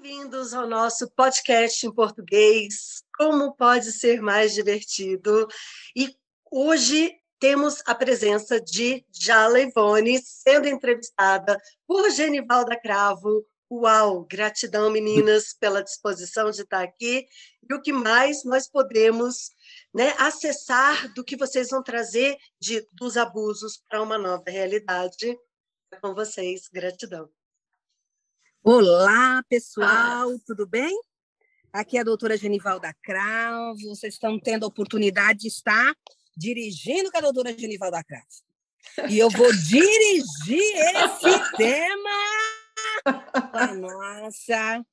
Bem-vindos ao nosso podcast em português. Como pode ser mais divertido? E hoje temos a presença de Jala Ivone sendo entrevistada por Genivalda Cravo. Uau, gratidão, meninas, pela disposição de estar aqui. E o que mais nós podemos né, acessar do que vocês vão trazer de, dos abusos para uma nova realidade. Com vocês, gratidão. Olá, pessoal, ah. tudo bem? Aqui é a doutora Genivalda Cravo. Vocês estão tendo a oportunidade de estar dirigindo com a doutora Genivalda Cravo. E eu vou dirigir esse tema a nossa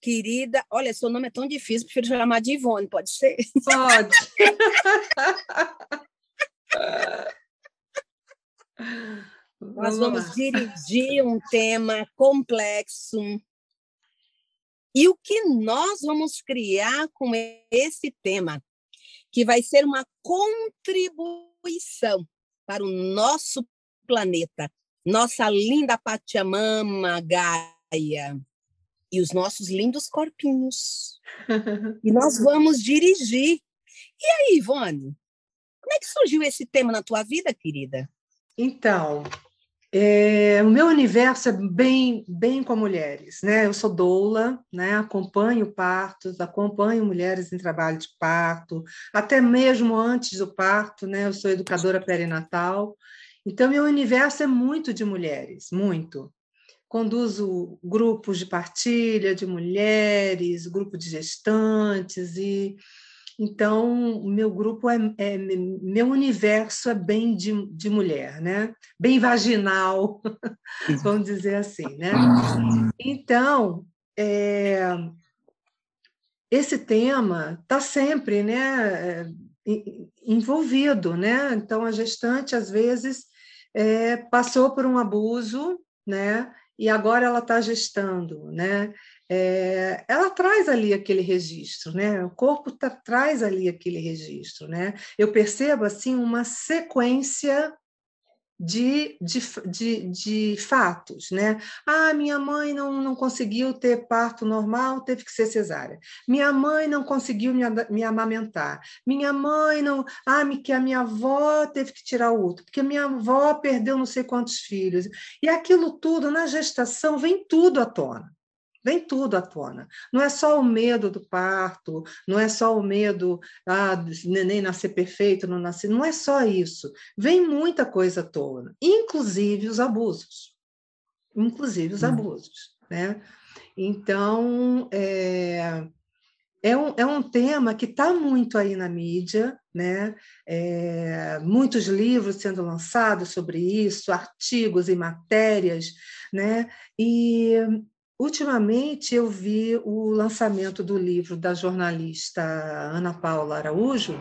querida. Olha, seu nome é tão difícil, prefiro chamar de Ivone, pode ser? Pode. Nós vamos dirigir um tema complexo. E o que nós vamos criar com esse tema? Que vai ser uma contribuição para o nosso planeta, nossa linda Pachamama, Gaia, e os nossos lindos corpinhos. e nós vamos dirigir. E aí, Ivone? Como é que surgiu esse tema na tua vida, querida? Então, é, o meu universo é bem, bem com mulheres, né? Eu sou doula, né? Acompanho partos, acompanho mulheres em trabalho de parto, até mesmo antes do parto, né? Eu sou educadora perinatal. Então, meu universo é muito de mulheres, muito. Conduzo grupos de partilha de mulheres, grupo de gestantes e então, o meu grupo é, é, meu universo é bem de, de mulher, né? Bem vaginal, vamos dizer assim, né? Então, é, esse tema está sempre, né? envolvido, né? Então, a gestante às vezes é, passou por um abuso, né? E agora ela está gestando, né? É, ela traz ali aquele registro, né? O corpo tá, traz ali aquele registro, né? Eu percebo assim uma sequência de, de, de, de, fatos, né? Ah, minha mãe não, não conseguiu ter parto normal, teve que ser cesárea. Minha mãe não conseguiu me, me amamentar. Minha mãe não. Ah, que a minha avó teve que tirar o útero, porque minha avó perdeu não sei quantos filhos. E aquilo tudo, na gestação, vem tudo à tona. Vem tudo à tona. Não é só o medo do parto, não é só o medo ah, do neném nascer perfeito, não nascer. Não é só isso. Vem muita coisa à tona, inclusive os abusos. Inclusive os hum. abusos. Né? Então, é, é, um, é um tema que está muito aí na mídia, né? É, muitos livros sendo lançados sobre isso, artigos e matérias, né? E Ultimamente, eu vi o lançamento do livro da jornalista Ana Paula Araújo,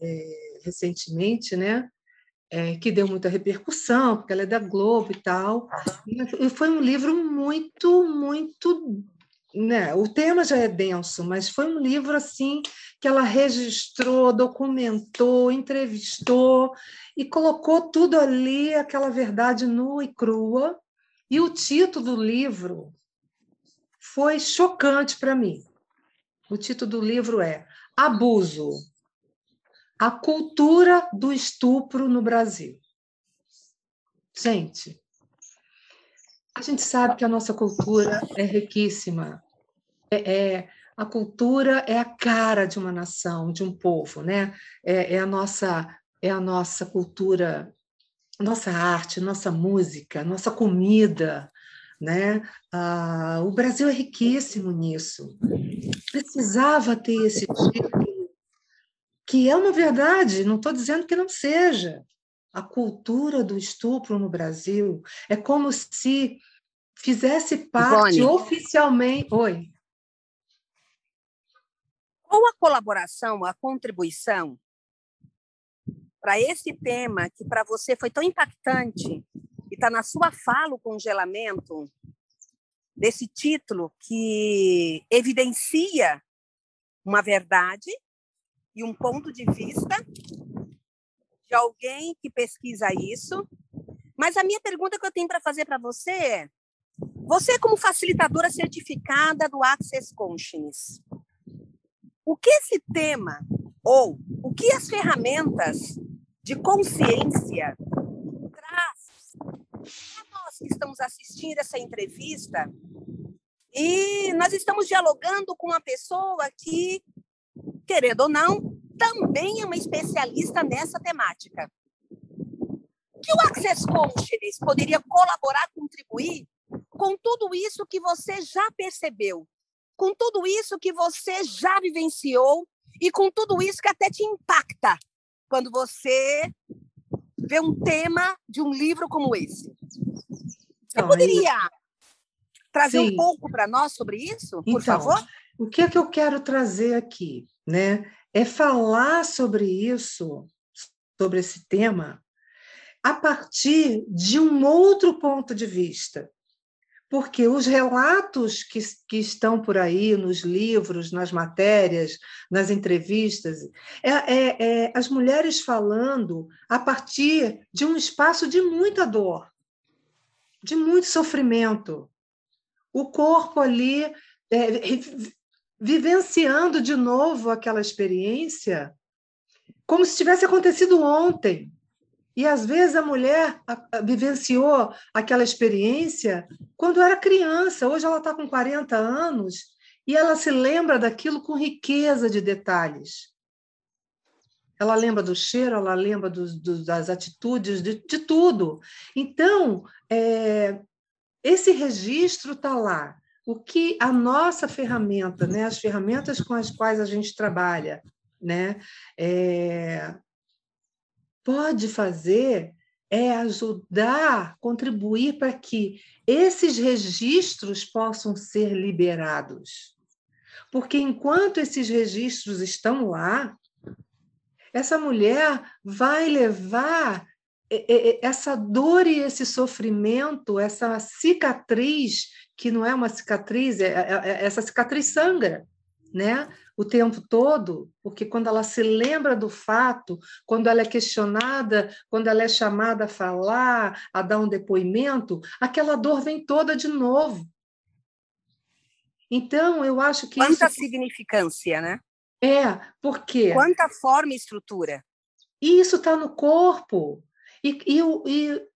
é, recentemente, né? É, que deu muita repercussão, porque ela é da Globo e tal. E foi um livro muito, muito. Né? O tema já é denso, mas foi um livro assim que ela registrou, documentou, entrevistou e colocou tudo ali, aquela verdade nua e crua, e o título do livro foi chocante para mim. O título do livro é Abuso: A cultura do estupro no Brasil. Gente, a gente sabe que a nossa cultura é riquíssima. É, é, a cultura é a cara de uma nação, de um povo, né? É, é a nossa é a nossa cultura nossa arte, nossa música, nossa comida, né? Ah, o Brasil é riquíssimo nisso. Precisava ter esse título, que é uma verdade, não estou dizendo que não seja. A cultura do estupro no Brasil é como se fizesse parte Ivone. oficialmente. Oi. Qual a colaboração, a contribuição para esse tema que para você foi tão impactante e está na sua fala o congelamento desse título que evidencia uma verdade e um ponto de vista de alguém que pesquisa isso. Mas a minha pergunta que eu tenho para fazer para você é: Você, como facilitadora certificada do Access Consciousness, o que esse tema, ou o que as ferramentas de consciência traz para nós que estamos assistindo essa entrevista e nós estamos dialogando com uma pessoa que, querendo ou não, também é uma especialista nessa temática. Que o Access Consciousness poderia colaborar, contribuir com tudo isso que você já percebeu, com tudo isso que você já vivenciou e com tudo isso que até te impacta quando você vê um tema de um livro como esse. Você poderia trazer Sim. um pouco para nós sobre isso, por então, favor? O que é que eu quero trazer aqui, né? É falar sobre isso, sobre esse tema, a partir de um outro ponto de vista. Porque os relatos que, que estão por aí nos livros, nas matérias, nas entrevistas, é, é, é as mulheres falando a partir de um espaço de muita dor, de muito sofrimento, o corpo ali é, vivenciando de novo aquela experiência como se tivesse acontecido ontem. E às vezes a mulher vivenciou aquela experiência quando era criança, hoje ela está com 40 anos e ela se lembra daquilo com riqueza de detalhes. Ela lembra do cheiro, ela lembra do, do, das atitudes, de, de tudo. Então, é, esse registro está lá. O que a nossa ferramenta, né, as ferramentas com as quais a gente trabalha, né, é, pode fazer é ajudar, contribuir para que esses registros possam ser liberados. Porque enquanto esses registros estão lá, essa mulher vai levar essa dor e esse sofrimento, essa cicatriz, que não é uma cicatriz, é, é, é, essa cicatriz sangra, né? O tempo todo, porque quando ela se lembra do fato, quando ela é questionada, quando ela é chamada a falar, a dar um depoimento, aquela dor vem toda de novo. Então, eu acho que. Quanta isso... significância, né? É, porque. Quanta forma e estrutura. E isso está no corpo. E, e, e,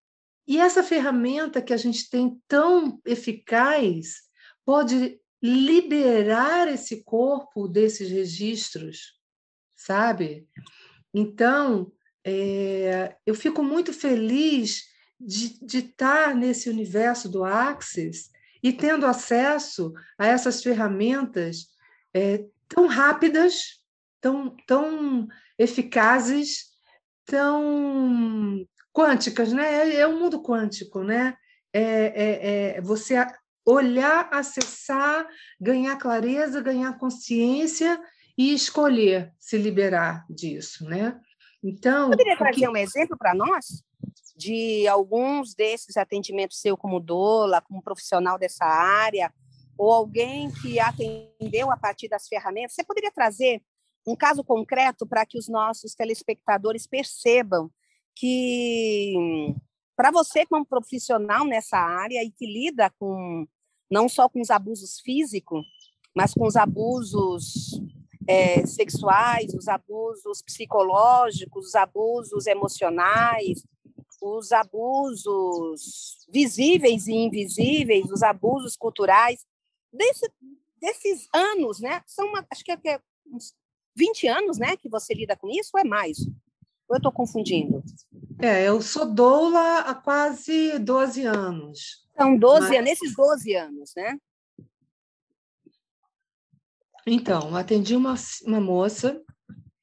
e essa ferramenta que a gente tem tão eficaz pode liberar esse corpo desses registros, sabe? Então, é, eu fico muito feliz de, de estar nesse universo do Axis e tendo acesso a essas ferramentas é, tão rápidas, tão, tão eficazes, tão quânticas, né? É, é um mundo quântico, né? É, é, é, você olhar, acessar, ganhar clareza, ganhar consciência e escolher se liberar disso, né? Então, poderia trazer que... um exemplo para nós de alguns desses atendimentos seu como doula, como profissional dessa área, ou alguém que atendeu a partir das ferramentas? Você poderia trazer um caso concreto para que os nossos telespectadores percebam que para você como profissional nessa área e que lida com não só com os abusos físicos, mas com os abusos é, sexuais, os abusos psicológicos, os abusos emocionais, os abusos visíveis e invisíveis, os abusos culturais, desse, desses anos, né? São, uma, acho que é, é uns 20 anos, né, que você lida com isso, ou é mais? Ou eu estou confundindo? É, eu sou doula há quase 12 anos. São 12 mas... anos, nesses 12 anos, né? Então, atendi uma, uma moça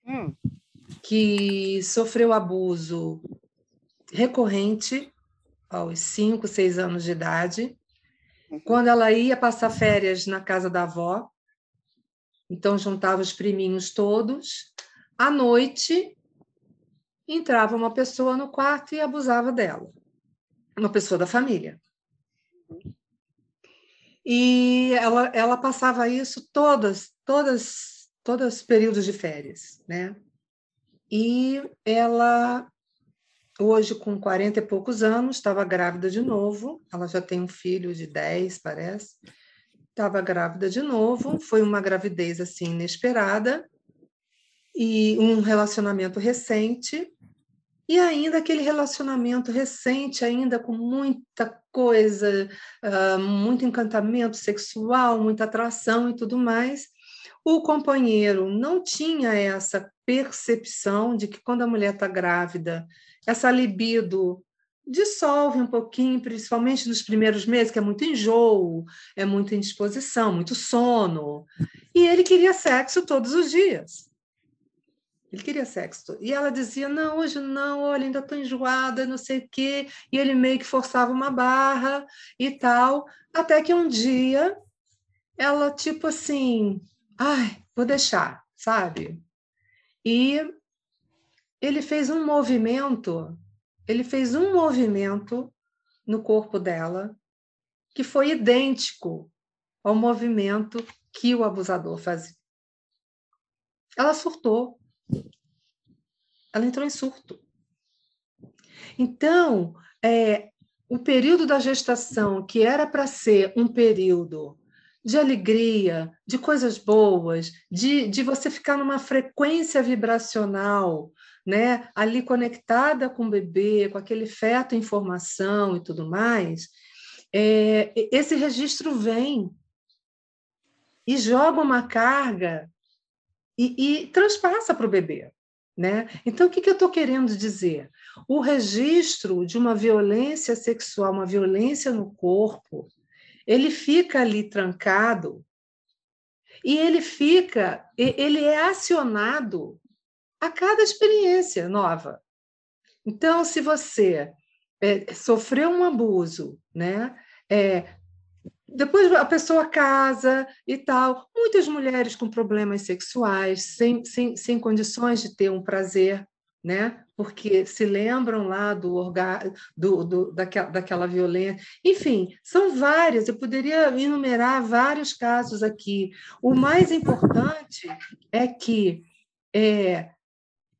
hum. que sofreu abuso recorrente aos 5, 6 anos de idade, uhum. quando ela ia passar férias na casa da avó. Então, juntava os priminhos todos. À noite, entrava uma pessoa no quarto e abusava dela, uma pessoa da família. E ela, ela passava isso todas, todas, todos os períodos de férias, né? E ela, hoje com 40 e poucos anos, estava grávida de novo. Ela já tem um filho de 10, parece. Estava grávida de novo. Foi uma gravidez assim inesperada e um relacionamento recente. E ainda aquele relacionamento recente, ainda com muita coisa, uh, muito encantamento sexual, muita atração e tudo mais. O companheiro não tinha essa percepção de que quando a mulher está grávida, essa libido dissolve um pouquinho, principalmente nos primeiros meses, que é muito enjoo, é muita indisposição, muito sono. E ele queria sexo todos os dias. Ele queria sexo. E ela dizia: Não, hoje não, olha, ainda estou enjoada, não sei o quê. E ele meio que forçava uma barra e tal. Até que um dia ela, tipo assim, ai, vou deixar, sabe? E ele fez um movimento, ele fez um movimento no corpo dela que foi idêntico ao movimento que o abusador fazia. Ela surtou. Ela entrou em surto. Então, é, o período da gestação, que era para ser um período de alegria, de coisas boas, de, de você ficar numa frequência vibracional, né, ali conectada com o bebê, com aquele feto em formação e tudo mais, é, esse registro vem e joga uma carga e, e transpassa para o bebê. Né? Então, o que, que eu estou querendo dizer? O registro de uma violência sexual, uma violência no corpo, ele fica ali trancado e ele fica, ele é acionado a cada experiência nova. Então, se você é, sofreu um abuso, né? É, depois a pessoa casa e tal. Muitas mulheres com problemas sexuais, sem, sem, sem condições de ter um prazer né? Porque se lembram lá do, orga... do, do daquela, daquela violência. Enfim, são várias, eu poderia enumerar vários casos aqui. O mais importante é que é,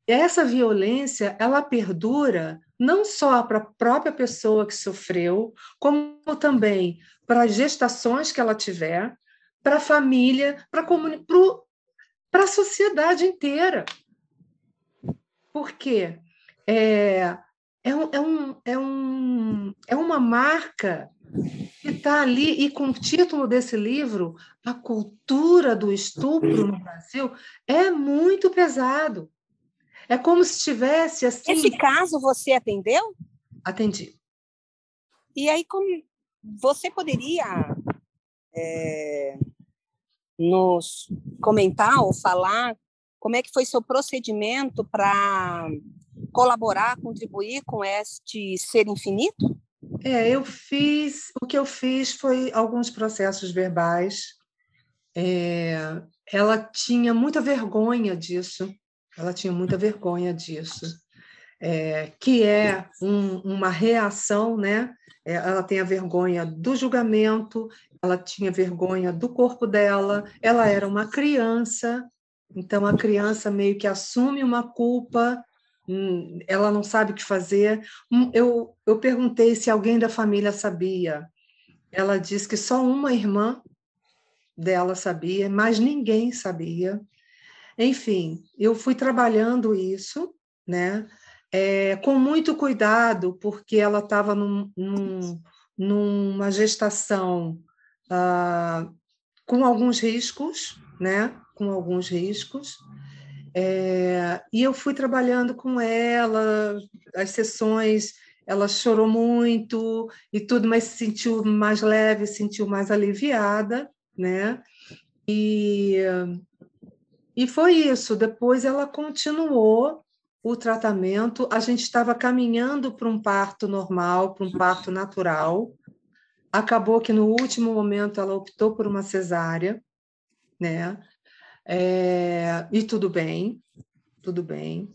essa violência ela perdura não só para a própria pessoa que sofreu, como também para as gestações que ela tiver, para a família, para a sociedade inteira porque é, é, um, é, um, é, um, é uma marca que está ali, e com o título desse livro, A Cultura do Estupro no Brasil, é muito pesado. É como se tivesse assim. Esse caso você atendeu? Atendi. E aí, como você poderia é, nos comentar ou falar como é que foi seu procedimento para colaborar, contribuir com este ser infinito? É, eu fiz, o que eu fiz foi alguns processos verbais. É, ela tinha muita vergonha disso, ela tinha muita vergonha disso, é, que é um, uma reação, né? É, ela tem a vergonha do julgamento, ela tinha vergonha do corpo dela, ela era uma criança, então, a criança meio que assume uma culpa, hum, ela não sabe o que fazer. Hum, eu, eu perguntei se alguém da família sabia. Ela disse que só uma irmã dela sabia, mas ninguém sabia. Enfim, eu fui trabalhando isso, né? É, com muito cuidado, porque ela estava num, num, numa gestação ah, com alguns riscos, né? com alguns riscos. É, e eu fui trabalhando com ela, as sessões, ela chorou muito e tudo, mas se sentiu mais leve, se sentiu mais aliviada, né? E, e foi isso. Depois ela continuou o tratamento, a gente estava caminhando para um parto normal, para um parto natural. Acabou que no último momento ela optou por uma cesárea, né? É, e tudo bem, tudo bem.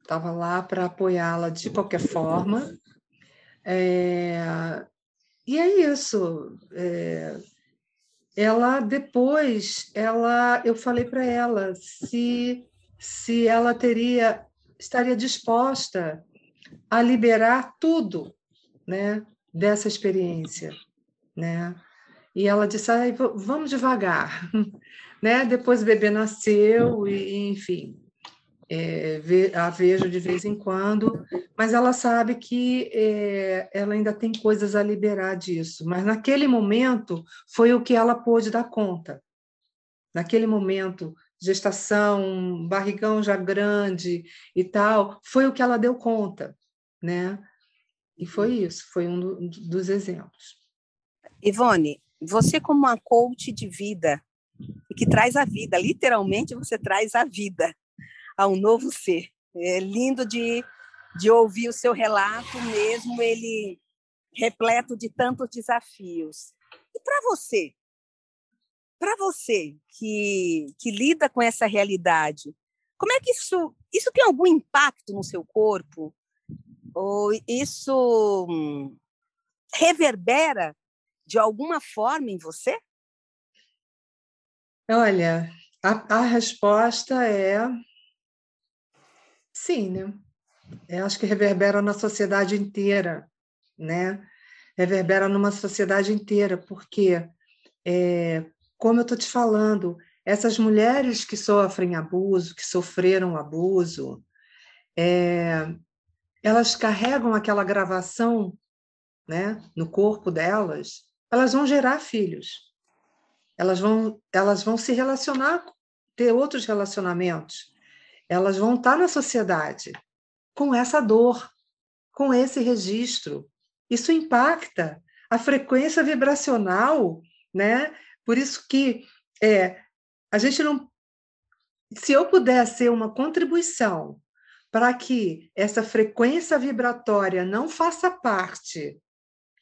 Estava lá para apoiá-la de qualquer forma. É, e é isso. É, ela depois, ela, eu falei para ela se se ela teria estaria disposta a liberar tudo, né, dessa experiência, né? E ela disse: ah, vamos devagar, né? Depois o bebê nasceu e, enfim, é, a vejo de vez em quando, mas ela sabe que é, ela ainda tem coisas a liberar disso. Mas naquele momento foi o que ela pôde dar conta. Naquele momento, gestação, barrigão já grande e tal, foi o que ela deu conta, né? E foi isso, foi um dos exemplos. Ivone, você como uma coach de vida, que traz a vida, literalmente você traz a vida a um novo ser. É lindo de, de ouvir o seu relato, mesmo ele repleto de tantos desafios. E para você, para você que, que lida com essa realidade, como é que isso, isso tem algum impacto no seu corpo? Ou isso reverbera de alguma forma em você? Olha, a, a resposta é sim, né? Eu acho que reverbera na sociedade inteira, né? Reverbera numa sociedade inteira, porque, é, como eu estou te falando, essas mulheres que sofrem abuso, que sofreram abuso, é, elas carregam aquela gravação né, no corpo delas elas vão gerar filhos. Elas vão, elas vão se relacionar, ter outros relacionamentos. Elas vão estar na sociedade com essa dor, com esse registro. Isso impacta a frequência vibracional, né? Por isso que é, a gente não. Se eu puder ser uma contribuição para que essa frequência vibratória não faça parte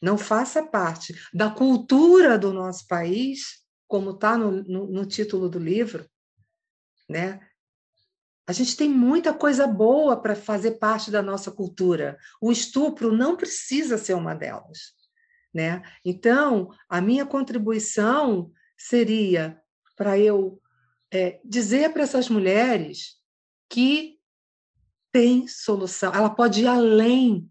não faça parte da cultura do nosso país, como está no, no, no, título do livro, né? A gente tem muita coisa boa para fazer parte da nossa cultura. O estupro não precisa ser uma delas, né? Então, a minha contribuição seria para eu é, dizer para essas mulheres que tem solução. Ela pode ir além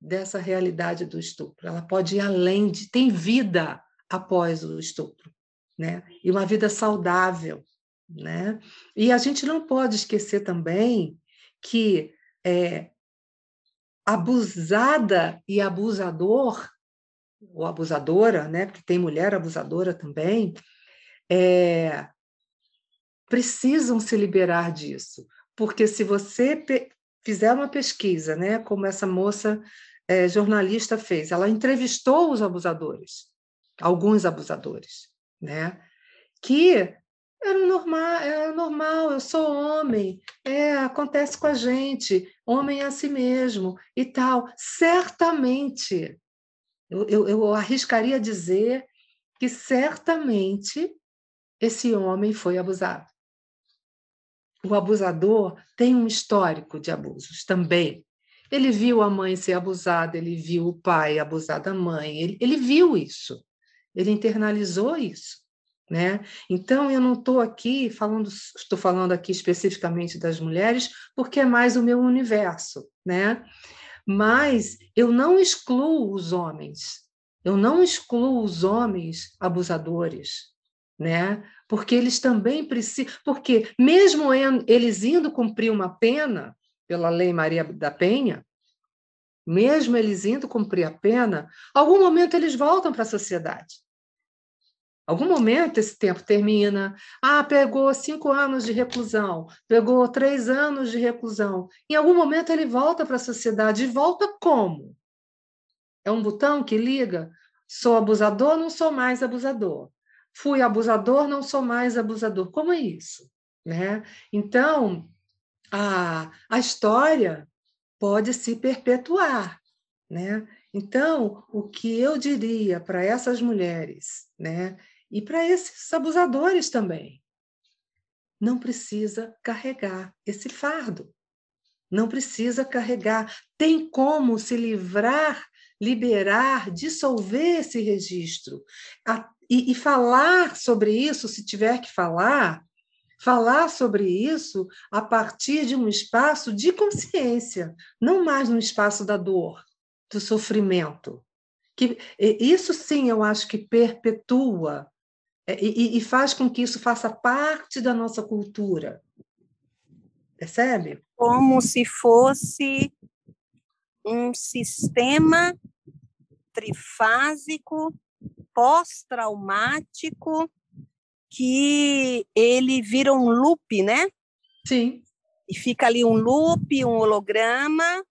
dessa realidade do estupro. Ela pode ir além de tem vida após o estupro, né? E uma vida saudável, né? E a gente não pode esquecer também que é, abusada e abusador ou abusadora, né? Porque tem mulher abusadora também, é, precisam se liberar disso, porque se você fizer uma pesquisa, né, como essa moça é, jornalista fez, ela entrevistou os abusadores, alguns abusadores, né, que era normal, era normal, eu sou homem, é, acontece com a gente, homem é assim mesmo e tal. Certamente, eu, eu, eu arriscaria dizer que certamente esse homem foi abusado o abusador tem um histórico de abusos também. Ele viu a mãe ser abusada, ele viu o pai abusar da mãe, ele, ele viu isso, ele internalizou isso. Né? Então, eu não estou aqui falando, estou falando aqui especificamente das mulheres, porque é mais o meu universo, né? Mas eu não excluo os homens, eu não excluo os homens abusadores, né? Porque eles também precisam, porque mesmo eles indo cumprir uma pena pela Lei Maria da Penha, mesmo eles indo cumprir a pena, algum momento eles voltam para a sociedade. Algum momento esse tempo termina. Ah, pegou cinco anos de reclusão, pegou três anos de reclusão. Em algum momento ele volta para a sociedade. E volta como? É um botão que liga? Sou abusador, não sou mais abusador fui abusador, não sou mais abusador. Como é isso? Né? Então, a, a história pode se perpetuar. Né? Então, o que eu diria para essas mulheres, né? E para esses abusadores também, não precisa carregar esse fardo. Não precisa carregar. Tem como se livrar, liberar, dissolver esse registro. A, e, e falar sobre isso, se tiver que falar, falar sobre isso a partir de um espaço de consciência, não mais no espaço da dor, do sofrimento. Que isso sim eu acho que perpetua e, e faz com que isso faça parte da nossa cultura. Percebe? Como se fosse um sistema trifásico, pós-traumático, que ele vira um loop, né? Sim. E fica ali um loop, um holograma,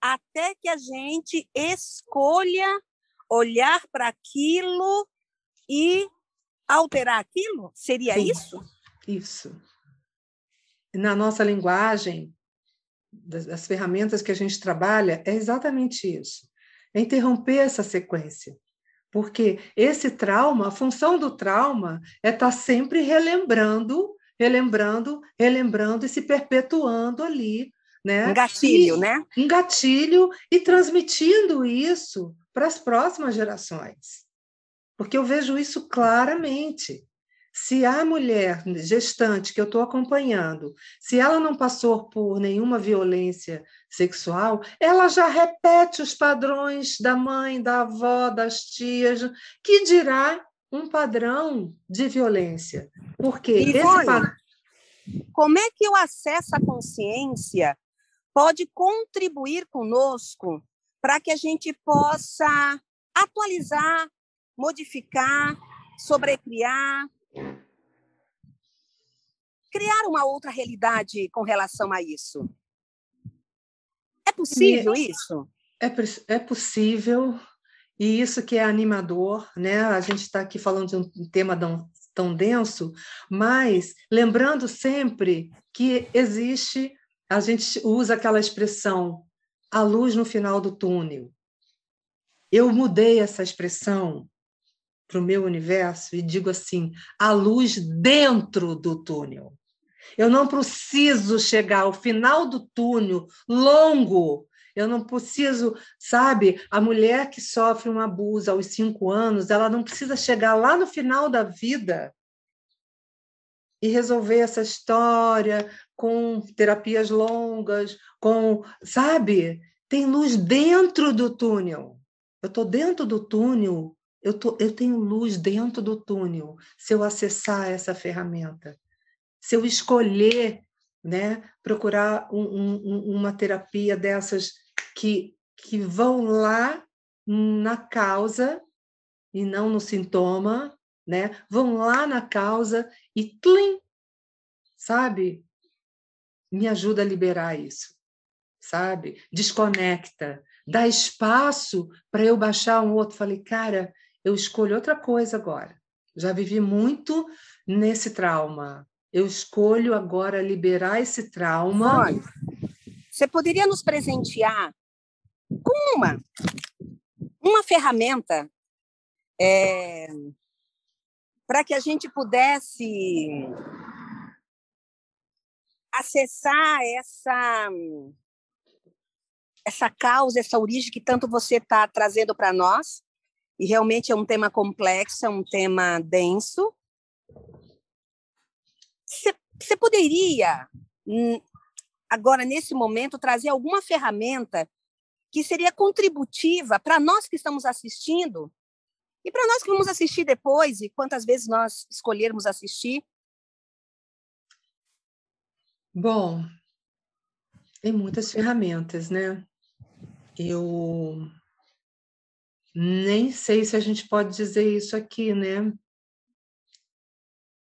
até que a gente escolha olhar para aquilo e alterar aquilo? Seria Sim. isso? Isso. Na nossa linguagem, das, das ferramentas que a gente trabalha, é exatamente isso. É interromper essa sequência. Porque esse trauma, a função do trauma é estar tá sempre relembrando, relembrando, relembrando e se perpetuando ali, né? Um gatilho, e, né? Um gatilho e transmitindo isso para as próximas gerações. Porque eu vejo isso claramente. Se a mulher gestante que eu estou acompanhando, se ela não passou por nenhuma violência sexual, ela já repete os padrões da mãe, da avó, das tias, que dirá um padrão de violência. Porque esse padrão. Como é que o acesso à consciência pode contribuir conosco para que a gente possa atualizar, modificar, sobrecriar, criar uma outra realidade com relação a isso. É possível isso? É, é possível, e isso que é animador, né? A gente está aqui falando de um tema tão, tão denso, mas lembrando sempre que existe, a gente usa aquela expressão, a luz no final do túnel. Eu mudei essa expressão para o meu universo e digo assim: a luz dentro do túnel. Eu não preciso chegar ao final do túnel longo. Eu não preciso, sabe, a mulher que sofre um abuso aos cinco anos, ela não precisa chegar lá no final da vida e resolver essa história com terapias longas, com, sabe, tem luz dentro do túnel. Eu estou dentro do túnel eu, tô, eu tenho luz dentro do túnel se eu acessar essa ferramenta. Se eu escolher né, procurar um, um, uma terapia dessas que, que vão lá na causa e não no sintoma, né? Vão lá na causa e tlim, sabe? Me ajuda a liberar isso, sabe? Desconecta, dá espaço para eu baixar um outro. Falei, cara, eu escolho outra coisa agora. Já vivi muito nesse trauma. Eu escolho agora liberar esse trauma. Olha, você poderia nos presentear com uma, uma ferramenta é, para que a gente pudesse acessar essa essa causa, essa origem que tanto você está trazendo para nós e realmente é um tema complexo, é um tema denso. Você poderia, hum, agora, nesse momento, trazer alguma ferramenta que seria contributiva para nós que estamos assistindo e para nós que vamos assistir depois e quantas vezes nós escolhermos assistir? Bom, tem muitas ferramentas, né? Eu nem sei se a gente pode dizer isso aqui, né?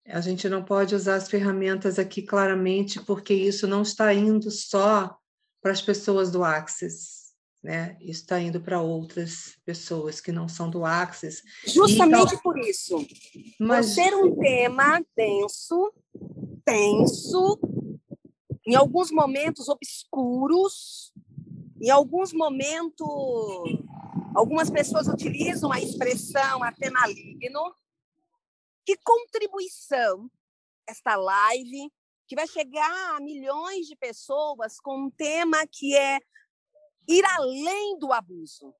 A gente não pode usar as ferramentas aqui claramente, porque isso não está indo só para as pessoas do Axis, né? Isso está indo para outras pessoas que não são do Axis. Justamente então, por isso. Mas... Por ser um tema denso, tenso, em alguns momentos obscuros, em alguns momentos Algumas pessoas utilizam a expressão até maligno. Que contribuição esta live, que vai chegar a milhões de pessoas com um tema que é ir além do abuso.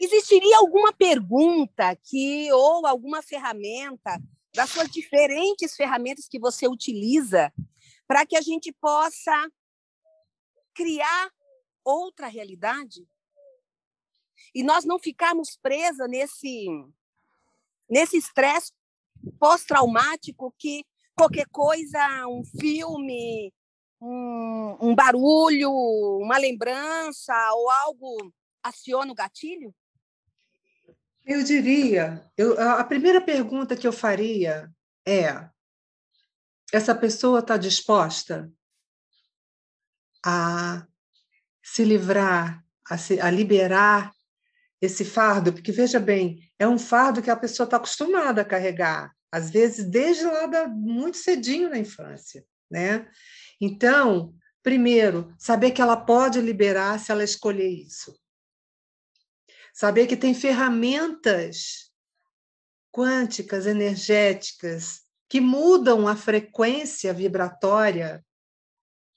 Existiria alguma pergunta que ou alguma ferramenta das suas diferentes ferramentas que você utiliza para que a gente possa criar outra realidade e nós não ficarmos presas nesse nesse estresse pós-traumático que qualquer coisa, um filme, um, um barulho, uma lembrança ou algo aciona o gatilho? Eu diria, eu, a primeira pergunta que eu faria é: essa pessoa está disposta a se livrar, a, se, a liberar esse fardo? Porque, veja bem, é um fardo que a pessoa está acostumada a carregar, às vezes desde lá da, muito cedinho na infância. Né? Então, primeiro, saber que ela pode liberar se ela escolher isso. Saber que tem ferramentas quânticas, energéticas, que mudam a frequência vibratória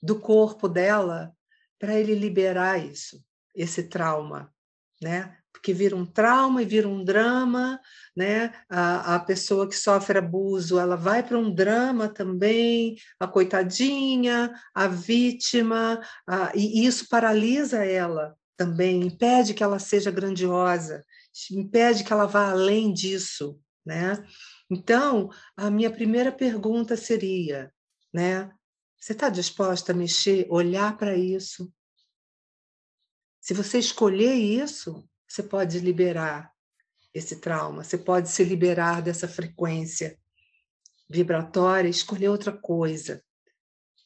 do corpo dela para ele liberar isso, esse trauma, né? Porque vira um trauma e vira um drama, né? A, a pessoa que sofre abuso, ela vai para um drama também, a coitadinha, a vítima, a, e isso paralisa ela também impede que ela seja grandiosa, impede que ela vá além disso, né? Então, a minha primeira pergunta seria, né? Você está disposta a mexer, olhar para isso? Se você escolher isso, você pode liberar esse trauma, você pode se liberar dessa frequência vibratória, escolher outra coisa,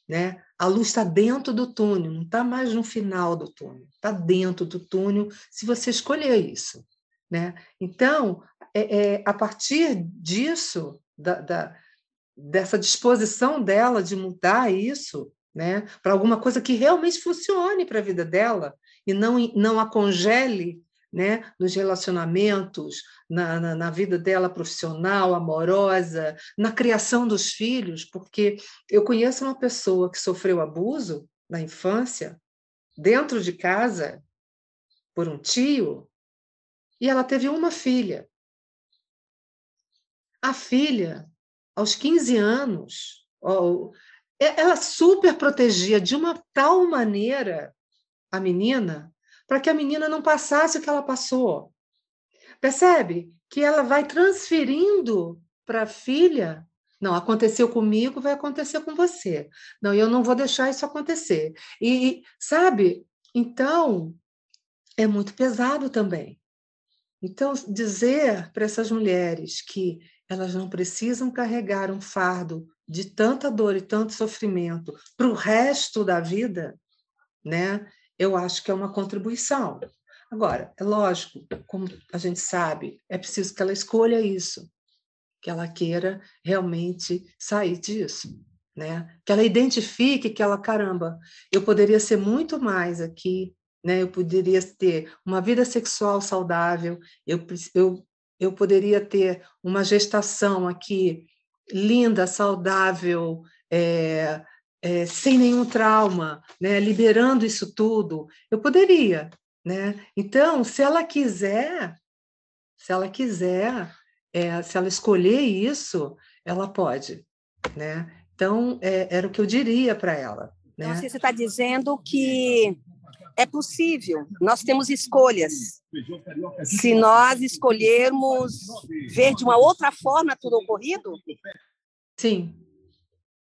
né? A luz está dentro do túnel, não está mais no final do túnel, está dentro do túnel, se você escolher isso. Né? Então, é, é, a partir disso, da, da, dessa disposição dela de mudar isso né, para alguma coisa que realmente funcione para a vida dela e não, não a congele né, nos relacionamentos, na, na, na, vida dela profissional, amorosa, na criação dos filhos, porque eu conheço uma pessoa que sofreu abuso na infância, dentro de casa, por um tio, e ela teve uma filha. A filha, aos 15 anos, ela super protegia de uma tal maneira a menina para que a menina não passasse o que ela passou. Percebe? Que ela vai transferindo para a filha. Não, aconteceu comigo, vai acontecer com você. Não, eu não vou deixar isso acontecer. E, sabe? Então, é muito pesado também. Então, dizer para essas mulheres que elas não precisam carregar um fardo de tanta dor e tanto sofrimento para o resto da vida, né? Eu acho que é uma contribuição. Agora, é lógico, como a gente sabe, é preciso que ela escolha isso, que ela queira realmente sair disso, né? Que ela identifique que ela, caramba, eu poderia ser muito mais aqui, né? Eu poderia ter uma vida sexual saudável, eu, eu, eu poderia ter uma gestação aqui linda, saudável, é, é, sem nenhum trauma, né, liberando isso tudo, eu poderia, né? Então, se ela quiser, se ela quiser, é, se ela escolher isso, ela pode, né? Então, é, era o que eu diria para ela. Né? Então, você está dizendo que é possível, nós temos escolhas. Se nós escolhermos ver de uma outra forma tudo ocorrido? Sim,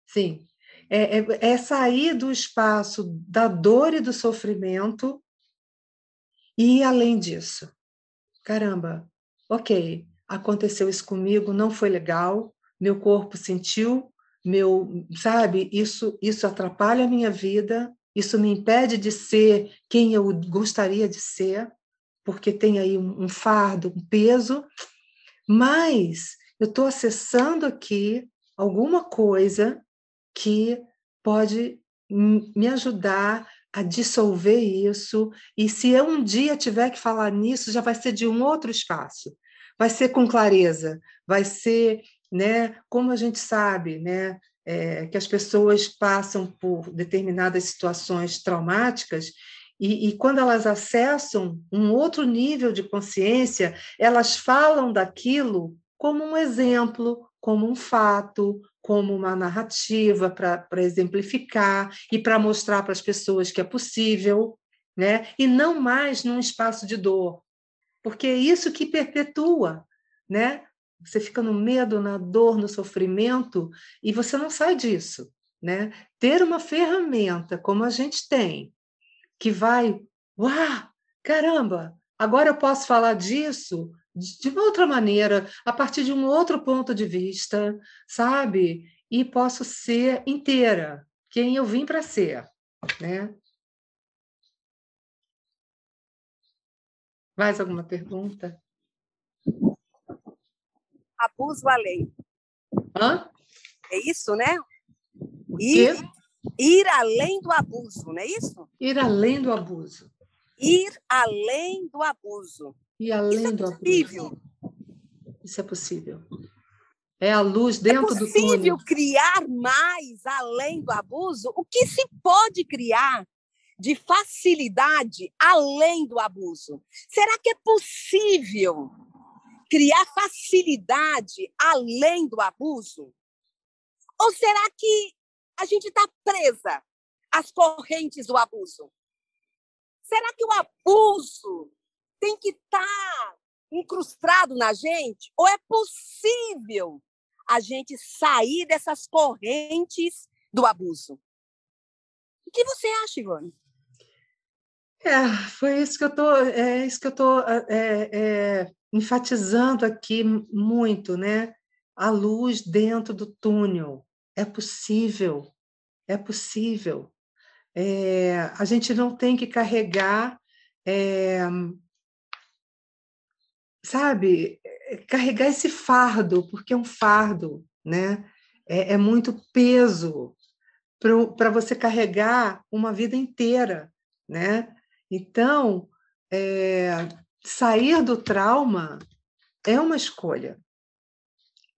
sim é, é, é sair do espaço da dor e do sofrimento e ir além disso. Caramba, ok, aconteceu isso comigo, não foi legal, meu corpo sentiu, meu, sabe, isso isso atrapalha a minha vida, isso me impede de ser quem eu gostaria de ser, porque tem aí um, um fardo, um peso, mas eu estou acessando aqui alguma coisa que pode me ajudar a dissolver isso. E se eu um dia tiver que falar nisso, já vai ser de um outro espaço. Vai ser com clareza, vai ser, né, como a gente sabe, né, é, que as pessoas passam por determinadas situações traumáticas e, e, quando elas acessam um outro nível de consciência, elas falam daquilo como um exemplo, como um fato, como uma narrativa para exemplificar e para mostrar para as pessoas que é possível, né? E não mais num espaço de dor, porque é isso que perpetua, né? Você fica no medo, na dor, no sofrimento e você não sai disso, né? Ter uma ferramenta como a gente tem, que vai, uau, caramba, agora eu posso falar disso de uma outra maneira, a partir de um outro ponto de vista, sabe? E posso ser inteira, quem eu vim para ser, né? Mais alguma pergunta? Abuso além. Hã? É isso, né? Ir, ir além do abuso, não é isso? Ir além do abuso. Ir além do abuso. E além Isso é do possível. abuso. Isso é possível. É a luz dentro é do túnel. possível criar mais além do abuso? O que se pode criar de facilidade além do abuso? Será que é possível criar facilidade além do abuso? Ou será que a gente está presa às correntes do abuso? Será que o abuso tem que estar tá incrustado na gente? Ou é possível a gente sair dessas correntes do abuso? O que você acha, Ivone? É, foi isso que eu tô, é isso que eu tô é, é, enfatizando aqui muito, né? A luz dentro do túnel é possível, é possível. É, a gente não tem que carregar é, sabe, é, carregar esse fardo, porque é um fardo, né? É, é muito peso para você carregar uma vida inteira, né? Então, é, sair do trauma é uma escolha,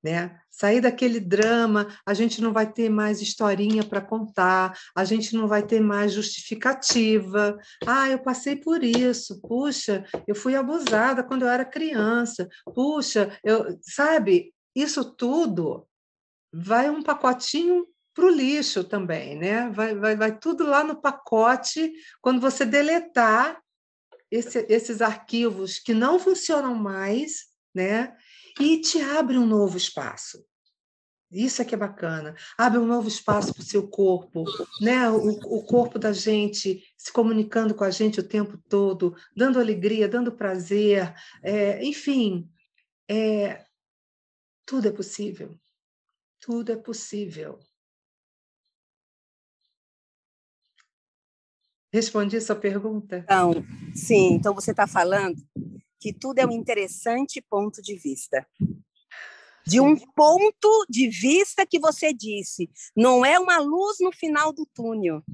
né? Sair daquele drama, a gente não vai ter mais historinha para contar, a gente não vai ter mais justificativa. Ah, eu passei por isso. Puxa, eu fui abusada quando eu era criança. Puxa, eu, sabe? Isso tudo vai um pacotinho para o lixo também, né? Vai, vai, vai tudo lá no pacote quando você deletar esse, esses arquivos que não funcionam mais, né? E te abre um novo espaço. Isso é que é bacana. Abre um novo espaço para o seu corpo, né? O, o, corpo da gente se comunicando com a gente o tempo todo, dando alegria, dando prazer, é, enfim, é, tudo é possível. Tudo é possível. Respondi sua pergunta? Então, sim. Então você está falando que tudo é um interessante ponto de vista. De um ponto de vista que você disse, não é uma luz no final do túnel,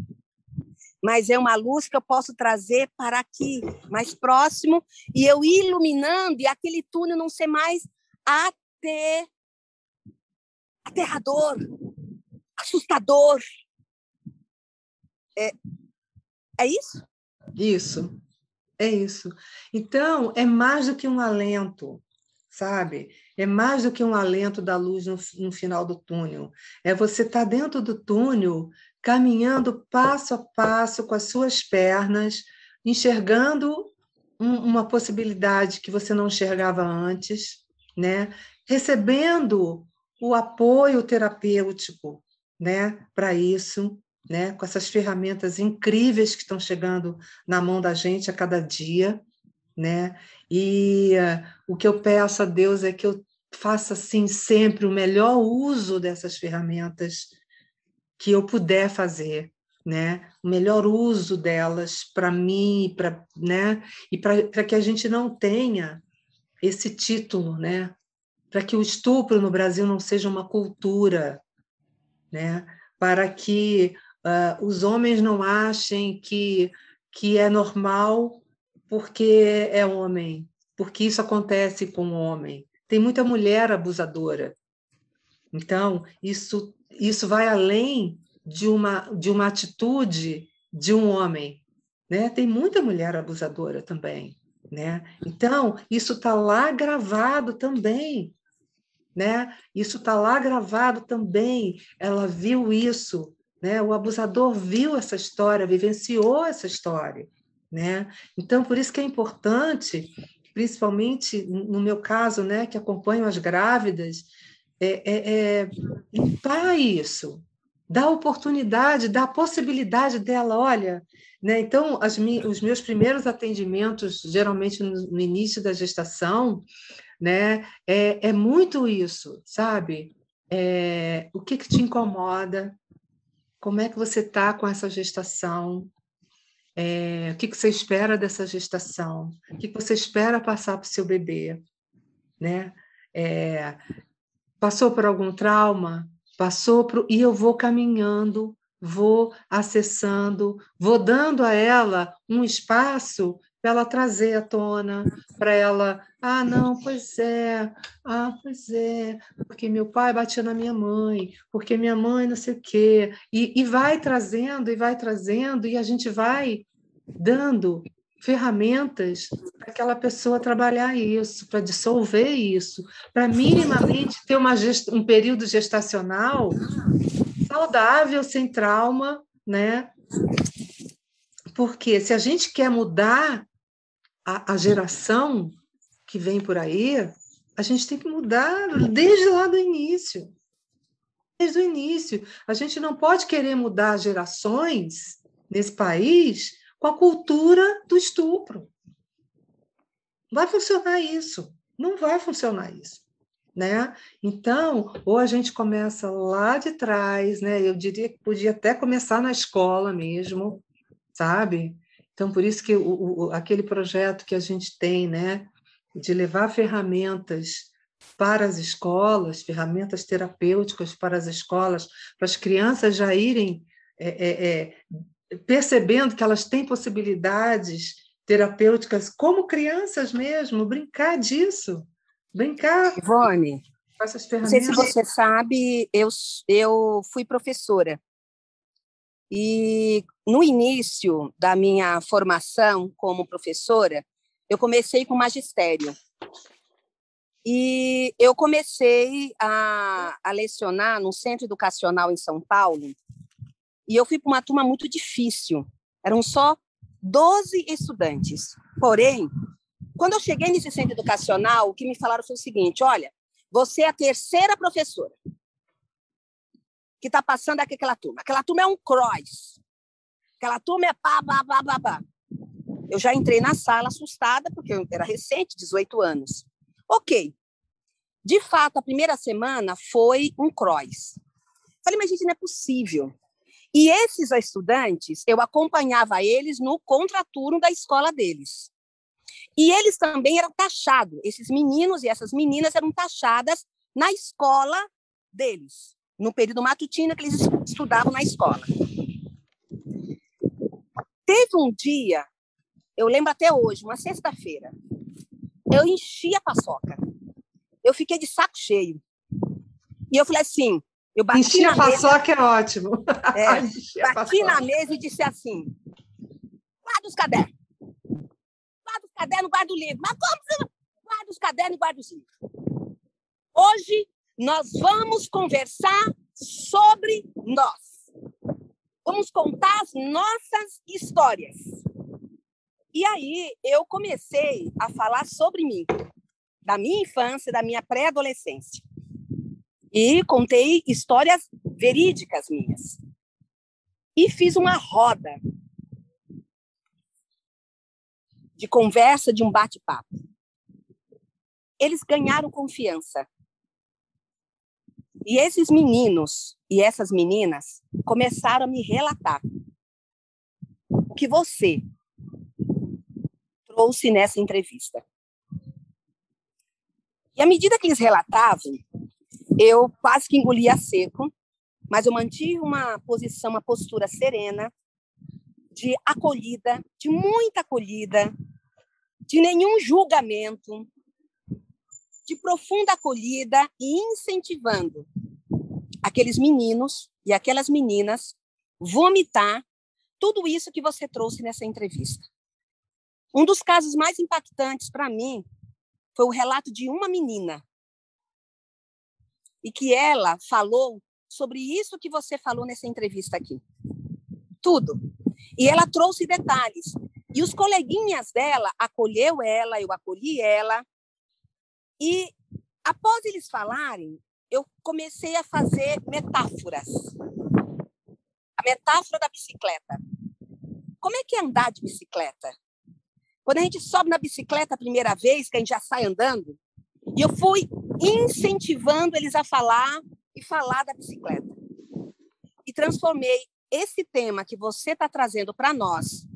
mas é uma luz que eu posso trazer para aqui, mais próximo, e eu iluminando, e aquele túnel não ser mais até aterrador, assustador. É, é isso? Isso. É isso. Então, é mais do que um alento, sabe? É mais do que um alento da luz no, no final do túnel. É você estar tá dentro do túnel, caminhando passo a passo com as suas pernas, enxergando um, uma possibilidade que você não enxergava antes, né? Recebendo o apoio terapêutico, né, para isso, né, com essas ferramentas incríveis que estão chegando na mão da gente a cada dia, né? E uh, o que eu peço a Deus é que eu faça assim sempre o melhor uso dessas ferramentas que eu puder fazer, né? O melhor uso delas para mim, para, né? E para que a gente não tenha esse título, né? Para que o estupro no Brasil não seja uma cultura, né? Para que uh, os homens não achem que, que é normal porque é homem, porque isso acontece com o homem. Tem muita mulher abusadora. Então, isso, isso vai além de uma, de uma atitude de um homem. Né? Tem muita mulher abusadora também. Né? Então, isso está lá gravado também. né? Isso está lá gravado também. Ela viu isso, né? O abusador viu essa história, vivenciou essa história, né? Então, por isso que é importante, principalmente no meu caso, né, que acompanho as grávidas, é, é, é limpar isso, dar oportunidade, dar possibilidade dela, olha, né? Então, as, os meus primeiros atendimentos, geralmente no, no início da gestação, né? É, é muito isso, sabe? É, o que, que te incomoda? Como é que você está com essa gestação? É, o que, que você espera dessa gestação? O que, que você espera passar para o seu bebê? Né? É, passou por algum trauma? Passou por... E eu vou caminhando, vou acessando, vou dando a ela um espaço para ela trazer à tona, para ela, ah, não, pois é, ah, pois é, porque meu pai batia na minha mãe, porque minha mãe não sei o quê, e, e vai trazendo, e vai trazendo, e a gente vai dando ferramentas para aquela pessoa trabalhar isso, para dissolver isso, para minimamente ter uma um período gestacional saudável, sem trauma, né? Porque se a gente quer mudar a, a geração que vem por aí, a gente tem que mudar desde lá do início. Desde o início. A gente não pode querer mudar gerações nesse país com a cultura do estupro. Vai funcionar isso. Não vai funcionar isso. Né? Então, ou a gente começa lá de trás, né? Eu diria que podia até começar na escola mesmo, sabe? Então, por isso que o, o, aquele projeto que a gente tem, né, de levar ferramentas para as escolas, ferramentas terapêuticas para as escolas, para as crianças já irem é, é, é, percebendo que elas têm possibilidades terapêuticas como crianças mesmo, brincar disso, brincar. Ivone, com essas ferramentas. não sei se você sabe, eu, eu fui professora e no início da minha formação como professora, eu comecei com magistério. E eu comecei a, a lecionar no centro educacional em São Paulo. E eu fui para uma turma muito difícil. Eram só 12 estudantes. Porém, quando eu cheguei nesse centro educacional, o que me falaram foi o seguinte: olha, você é a terceira professora que está passando aqui aquela turma. Aquela turma é um cross. Aquela turma é pá, pá, pá, pá, pá. Eu já entrei na sala assustada, porque eu era recente, 18 anos. Ok. De fato, a primeira semana foi um cross. Falei, mas gente, não é possível. E esses estudantes, eu acompanhava eles no contraturno da escola deles. E eles também eram taxados, esses meninos e essas meninas eram taxadas na escola deles no período matutino que eles estudavam na escola. Teve um dia, eu lembro até hoje, uma sexta-feira, eu enchi a paçoca. Eu fiquei de saco cheio. E eu falei assim, eu bati Enchi na a paçoca mesa, é ótimo. É, bati na mesa e disse assim, guarda os cadernos. Guarda os cadernos, guarda o livro. Mas como você... Guarda os cadernos e guarda os livros. Hoje nós vamos conversar sobre nós. Vamos contar as nossas histórias. E aí eu comecei a falar sobre mim, da minha infância, da minha pré-adolescência. E contei histórias verídicas minhas. E fiz uma roda de conversa, de um bate-papo. Eles ganharam confiança. E esses meninos e essas meninas começaram a me relatar o que você trouxe nessa entrevista. E à medida que eles relatavam, eu quase que engolia seco, mas eu mantive uma posição, uma postura serena, de acolhida, de muita acolhida, de nenhum julgamento, de profunda acolhida e incentivando aqueles meninos e aquelas meninas vomitar tudo isso que você trouxe nessa entrevista. Um dos casos mais impactantes para mim foi o relato de uma menina e que ela falou sobre isso que você falou nessa entrevista aqui. Tudo. E ela trouxe detalhes. E os coleguinhas dela acolheu ela, eu acolhi ela. E após eles falarem, eu comecei a fazer metáforas. A metáfora da bicicleta. Como é que é andar de bicicleta? Quando a gente sobe na bicicleta a primeira vez, que a gente já sai andando, e eu fui incentivando eles a falar e falar da bicicleta. E transformei esse tema que você está trazendo para nós,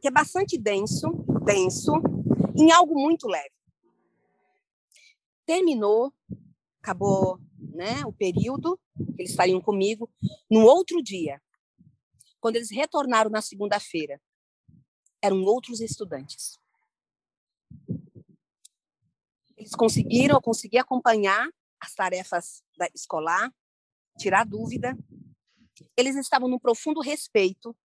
que é bastante denso, denso, em algo muito leve. Terminou, acabou né, o período que eles estariam comigo. No outro dia, quando eles retornaram na segunda-feira, eram outros estudantes. Eles conseguiram, eu consegui acompanhar as tarefas da escolar, tirar dúvida. Eles estavam num profundo respeito.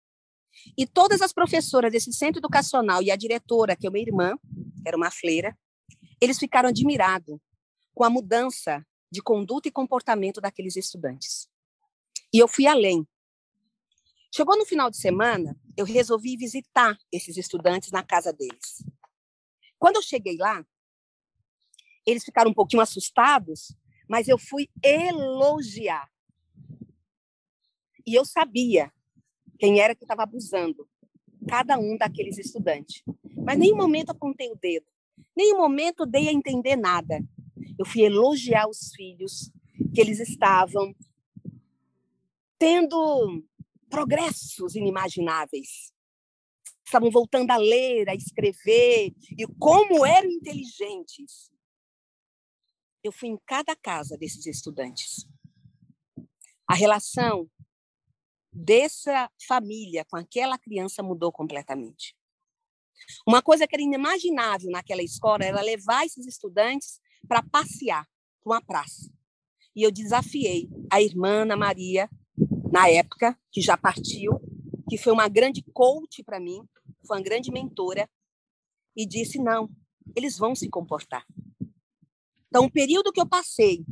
E todas as professoras desse centro educacional e a diretora, que é uma irmã, era uma fleira, eles ficaram admirados com a mudança de conduta e comportamento daqueles estudantes. E eu fui além. Chegou no final de semana, eu resolvi visitar esses estudantes na casa deles. Quando eu cheguei lá, eles ficaram um pouquinho assustados, mas eu fui elogiar. E eu sabia quem era que estava abusando, cada um daqueles estudantes. Mas nenhum momento apontei o dedo, nenhum momento dei a entender nada. Eu fui elogiar os filhos, que eles estavam tendo progressos inimagináveis. Estavam voltando a ler, a escrever, e como eram inteligentes eu fui em cada casa desses estudantes. A relação dessa família com aquela criança mudou completamente. Uma coisa que era inimaginável naquela escola era levar esses estudantes para passear com a praça. E eu desafiei a irmã Ana Maria, na época, que já partiu, que foi uma grande coach para mim, foi uma grande mentora, e disse: não, eles vão se comportar. Então, o período que eu passei,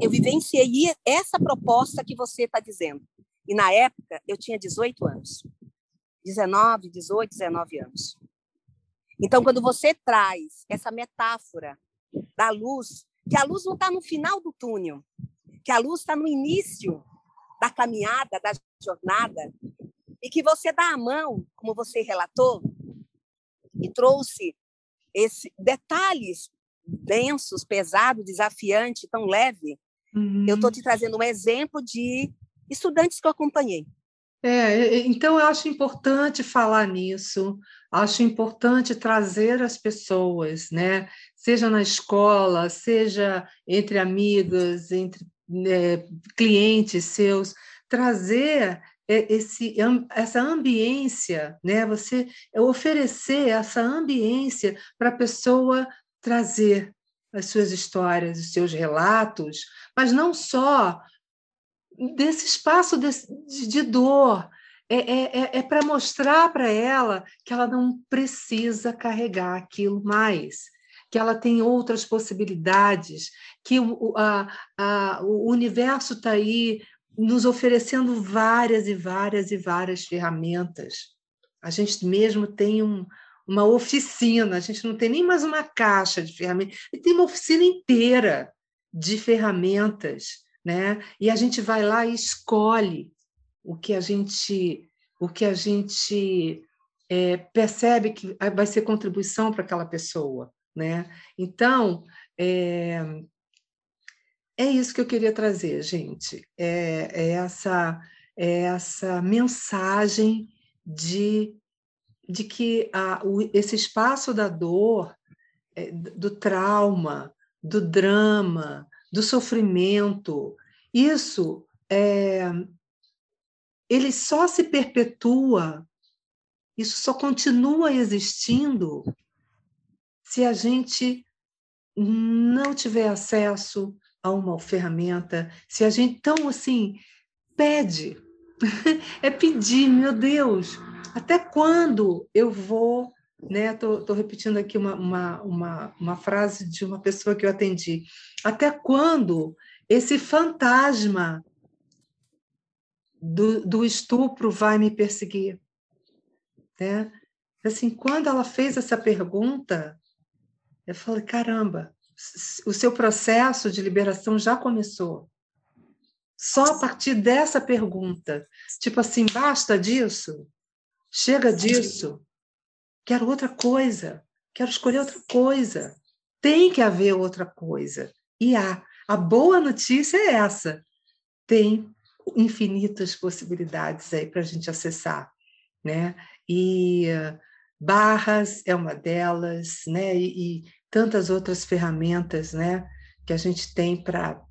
eu vivenciei essa proposta que você está dizendo. E na época, eu tinha 18 anos. 19, 18, 19 anos. Então, quando você traz essa metáfora da luz, que a luz não está no final do túnel, que a luz está no início da caminhada, da jornada, e que você dá a mão, como você relatou, e trouxe esses detalhes densos, pesado, desafiante, tão leve, uhum. eu estou te trazendo um exemplo de estudantes que eu acompanhei. É, então eu acho importante falar nisso, acho importante trazer as pessoas, né? Seja na escola, seja entre amigas, entre né, clientes seus, trazer esse, essa ambiência, né? Você oferecer essa ambiência para a pessoa trazer as suas histórias, os seus relatos, mas não só desse espaço de, de, de dor. É, é, é, é para mostrar para ela que ela não precisa carregar aquilo mais, que ela tem outras possibilidades, que o, a, a, o universo está aí nos oferecendo várias e várias e várias ferramentas. A gente mesmo tem um, uma oficina, a gente não tem nem mais uma caixa de ferramentas, tem uma oficina inteira de ferramentas, né? E a gente vai lá e escolhe o que a gente o que a gente é, percebe que vai ser contribuição para aquela pessoa, né? Então é, é isso que eu queria trazer, gente. É, é essa é essa mensagem de de que a, o, esse espaço da dor, é, do trauma, do drama, do sofrimento, isso é, ele só se perpetua, isso só continua existindo se a gente não tiver acesso a uma ferramenta, se a gente então assim pede, é pedir, meu Deus, até quando eu vou né? Estou repetindo aqui uma, uma, uma, uma, frase de uma pessoa que eu atendi. Até quando esse fantasma do, do estupro vai me perseguir? Né? Assim, quando ela fez essa pergunta, eu falei: caramba, o seu processo de liberação já começou. Só a partir dessa pergunta. Tipo assim, basta disso? Chega disso? Quero outra coisa. Quero escolher outra coisa. Tem que haver outra coisa. E há. A boa notícia é essa. Tem infinitas possibilidades aí para a gente acessar, né? E barras é uma delas, né? E, e tantas outras ferramentas, né? Que a gente tem para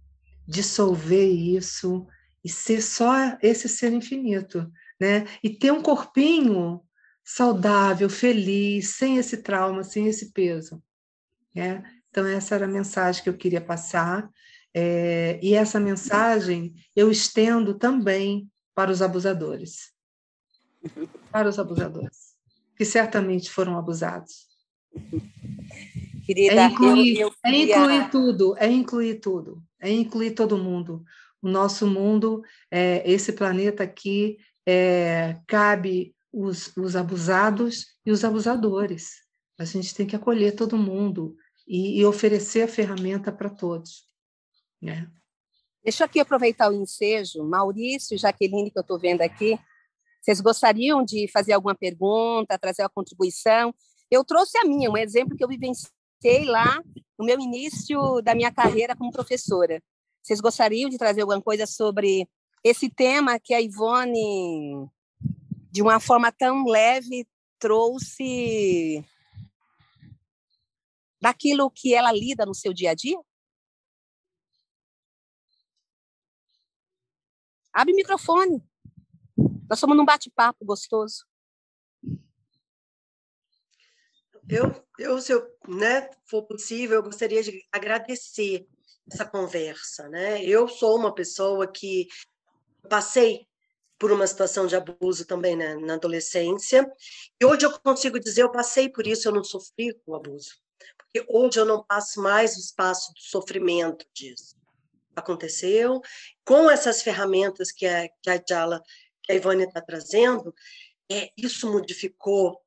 dissolver isso e ser só esse ser infinito, né? E ter um corpinho saudável, feliz, sem esse trauma, sem esse peso, né? Então essa era a mensagem que eu queria passar é, e essa mensagem eu estendo também para os abusadores, para os abusadores que certamente foram abusados. Querida, é incluir, eu, eu queria... é incluir tudo, é incluir tudo, é incluir todo mundo. O nosso mundo, é, esse planeta aqui, é, cabe os, os abusados e os abusadores. A gente tem que acolher todo mundo e, e oferecer a ferramenta para todos. Né? Deixa eu aqui aproveitar o ensejo. Maurício Jaqueline, que eu estou vendo aqui, vocês gostariam de fazer alguma pergunta, trazer uma contribuição? Eu trouxe a minha, um exemplo que eu vivenciei lá no meu início da minha carreira como professora. Vocês gostariam de trazer alguma coisa sobre esse tema que a Ivone, de uma forma tão leve, trouxe daquilo que ela lida no seu dia a dia? Abre o microfone. Nós somos num bate-papo gostoso. Eu, eu, se eu, né, for possível, eu gostaria de agradecer essa conversa, né? Eu sou uma pessoa que passei por uma situação de abuso também né, na adolescência, e hoje eu consigo dizer, eu passei por isso, eu não sofri com o abuso, porque hoje eu não passo mais o espaço do sofrimento disso. Aconteceu, com essas ferramentas que a, que a Jala, que a Ivone está trazendo, é, isso modificou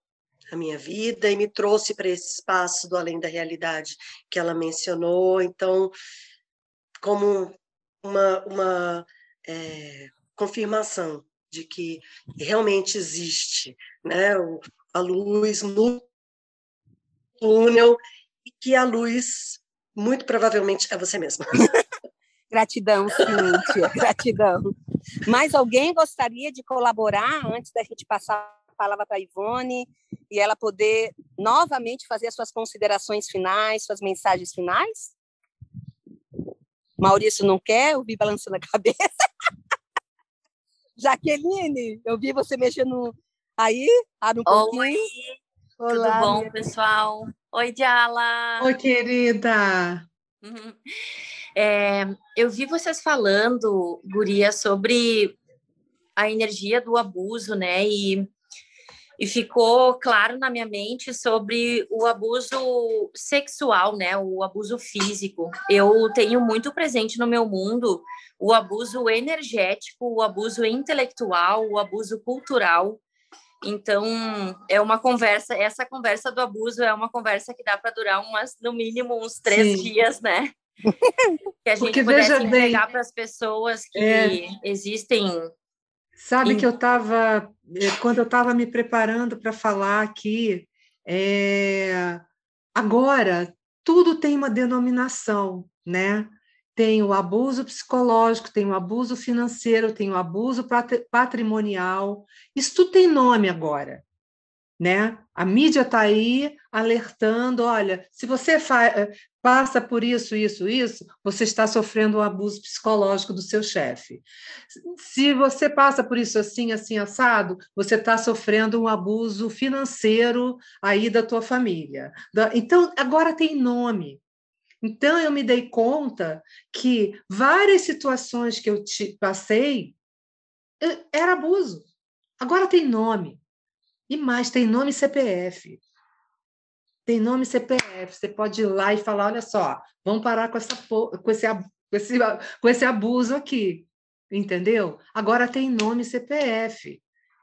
a minha vida e me trouxe para esse espaço do além da realidade que ela mencionou. Então, como uma, uma é, confirmação de que realmente existe né, a luz no túnel e que a luz, muito provavelmente, é você mesma. Gratidão, Cíntia, gratidão. Mais alguém gostaria de colaborar antes da gente passar palavra para a Ivone e ela poder novamente fazer as suas considerações finais, suas mensagens finais? Maurício não quer, eu vi balançando a cabeça. Jaqueline, eu vi você mexendo aí, abre um pouquinho. Oi, Olá, tudo bom, pessoal? Oi, Diala. Oi, querida. Uhum. É, eu vi vocês falando, Guria, sobre a energia do abuso, né? E e ficou claro na minha mente sobre o abuso sexual, né, o abuso físico. Eu tenho muito presente no meu mundo o abuso energético, o abuso intelectual, o abuso cultural. Então, é uma conversa, essa conversa do abuso é uma conversa que dá para durar umas, no mínimo uns três Sim. dias, né? que a gente Porque, pudesse entregar para as pessoas que é... existem Sabe que eu estava, eh, quando eu estava me preparando para falar aqui, é, agora tudo tem uma denominação, né? Tem o abuso psicológico, tem o abuso financeiro, tem o abuso patrimonial. Isso tudo tem nome agora né? A mídia está aí alertando, olha, se você eh, passa por isso, isso, isso, você está sofrendo um abuso psicológico do seu chefe. Se você passa por isso assim, assim, assado, você está sofrendo um abuso financeiro aí da tua família. Então, agora tem nome. Então, eu me dei conta que várias situações que eu passei eh, era abuso. Agora tem nome. E mais, tem nome CPF. Tem nome CPF. Você pode ir lá e falar: olha só, vamos parar com, essa, com esse com esse, com esse abuso aqui, entendeu? Agora tem nome CPF.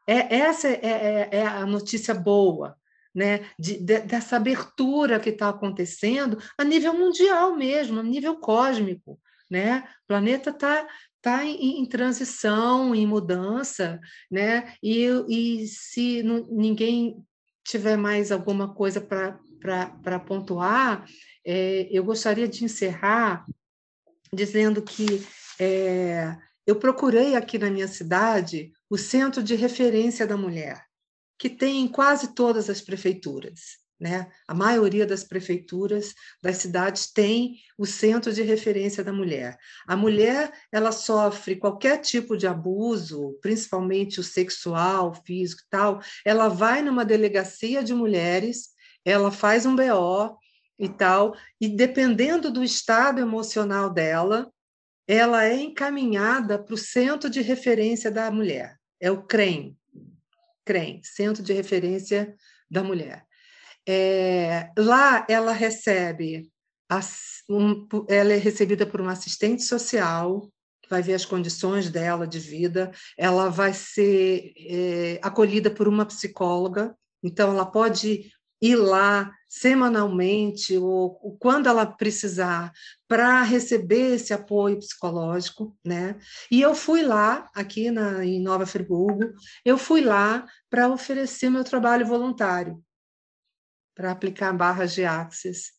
É, essa é, é, é a notícia boa, né? De, de, dessa abertura que está acontecendo a nível mundial mesmo, a nível cósmico. Né? O planeta está tá em, em, transição, em mudança, né? e, e se não, ninguém tiver mais alguma coisa para pontuar, é, eu gostaria de encerrar dizendo que é, eu procurei aqui na minha cidade o Centro de Referência da Mulher, que tem em quase todas as prefeituras. Né? A maioria das prefeituras das cidades tem o centro de referência da mulher. A mulher ela sofre qualquer tipo de abuso, principalmente o sexual, físico e tal. Ela vai numa delegacia de mulheres, ela faz um BO e tal, e dependendo do estado emocional dela, ela é encaminhada para o centro de referência da mulher. É o CREM, CREM, Centro de Referência da Mulher. É, lá ela recebe, um, ela é recebida por uma assistente social, que vai ver as condições dela de vida, ela vai ser é, acolhida por uma psicóloga, então ela pode ir lá semanalmente ou, ou quando ela precisar para receber esse apoio psicológico, né? E eu fui lá aqui na em Nova Friburgo, eu fui lá para oferecer meu trabalho voluntário para aplicar barras de axis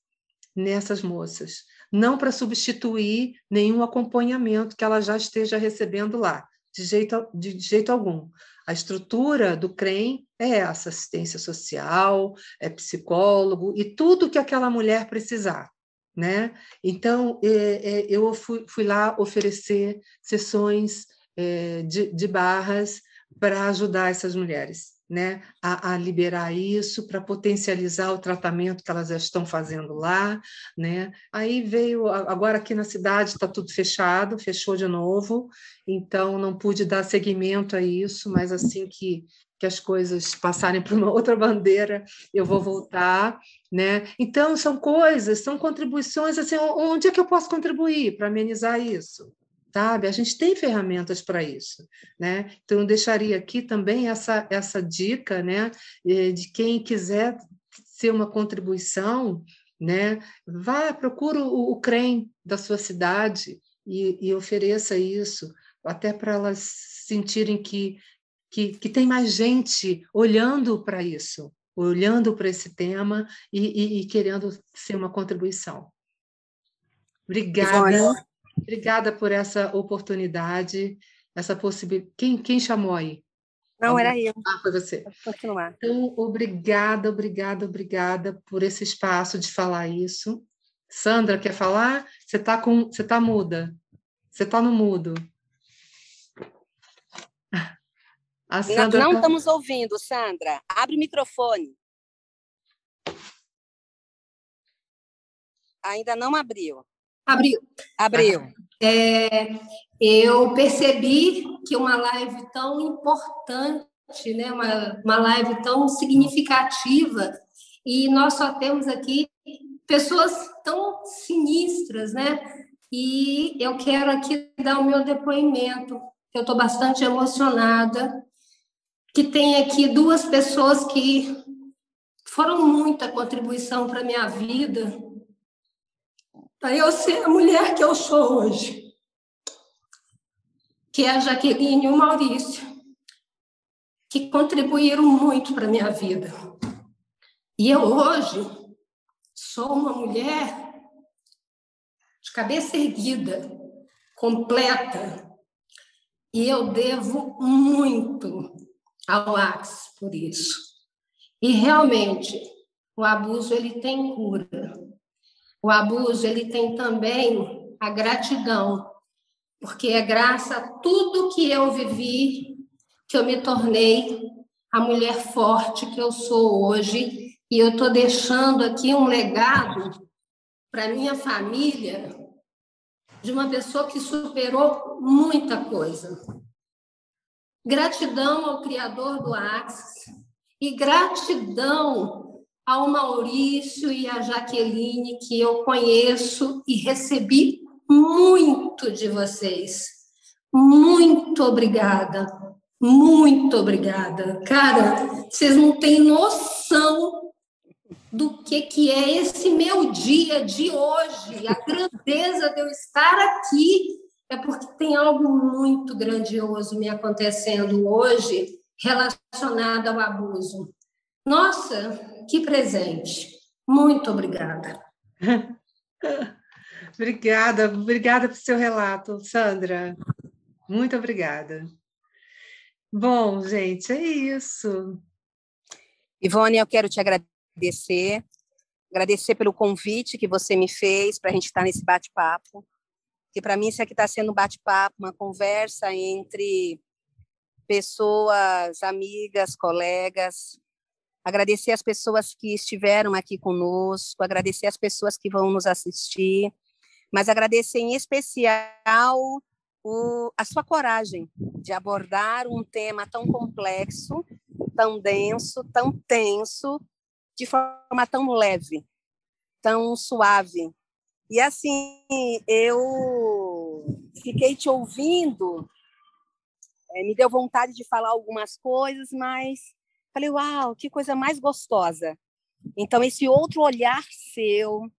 nessas moças, não para substituir nenhum acompanhamento que ela já esteja recebendo lá, de jeito, de jeito algum. A estrutura do CREM é essa, assistência social, é psicólogo e tudo que aquela mulher precisar. Né? Então, é, é, eu fui, fui, lá oferecer sessões é, de, de barras para ajudar essas mulheres né, a, a liberar isso para potencializar o tratamento que elas já estão fazendo lá, né? Aí veio agora aqui na cidade está tudo fechado, fechou de novo, então não pude dar seguimento a isso, mas assim que que as coisas passarem para uma outra bandeira, eu vou voltar, né? Então são coisas, são contribuições assim, onde é que eu posso contribuir para amenizar isso? Sabe? A gente tem ferramentas para isso, né? Então, eu deixaria aqui também essa, essa dica, né? Eh, de quem quiser ser uma contribuição, né? Vá, procura o, o CREM da sua cidade e, e ofereça isso, até para elas sentirem que, que, que tem mais gente olhando para isso, olhando para esse tema e, e, e, querendo ser uma contribuição. Obrigada. Ivone. Obrigada por essa oportunidade, essa possibilidade. Quem, quem chamou aí? Não, era eu. Ah, foi você. Continuar. Então, obrigada, obrigada, obrigada por esse espaço de falar isso. Sandra, quer falar? Você está com, você tá muda. Você está no mudo. A Sandra não, não tá... estamos ouvindo, Sandra. Abre o microfone. Ainda não abriu. Abriu. Abriu. É, eu percebi que uma live tão importante, né, uma, uma live tão significativa, e nós só temos aqui pessoas tão sinistras, né? E eu quero aqui dar o meu depoimento. Eu estou bastante emocionada, que tem aqui duas pessoas que foram muita contribuição para a minha vida, para eu ser a mulher que eu sou hoje, que é a Jaqueline e o Maurício, que contribuíram muito para a minha vida. E eu hoje sou uma mulher de cabeça erguida, completa, e eu devo muito ao Axe por isso. E realmente, o abuso ele tem cura. O abuso ele tem também a gratidão, porque é graças a tudo que eu vivi que eu me tornei a mulher forte que eu sou hoje e eu estou deixando aqui um legado para minha família de uma pessoa que superou muita coisa. Gratidão ao Criador do Axis e gratidão ao Maurício e à Jaqueline, que eu conheço e recebi muito de vocês. Muito obrigada. Muito obrigada. Cara, vocês não têm noção do que, que é esse meu dia de hoje. A grandeza de eu estar aqui é porque tem algo muito grandioso me acontecendo hoje relacionado ao abuso. Nossa, que presente. Muito obrigada. obrigada, obrigada pelo seu relato, Sandra. Muito obrigada. Bom, gente, é isso. Ivone, eu quero te agradecer, agradecer pelo convite que você me fez para a gente estar nesse bate-papo. Que para mim isso aqui está sendo um bate-papo, uma conversa entre pessoas, amigas, colegas, agradecer as pessoas que estiveram aqui conosco, agradecer as pessoas que vão nos assistir, mas agradecer em especial o, a sua coragem de abordar um tema tão complexo, tão denso, tão tenso, de forma tão leve, tão suave. E assim, eu fiquei te ouvindo, é, me deu vontade de falar algumas coisas, mas Falei, uau, que coisa mais gostosa. Então, esse outro olhar seu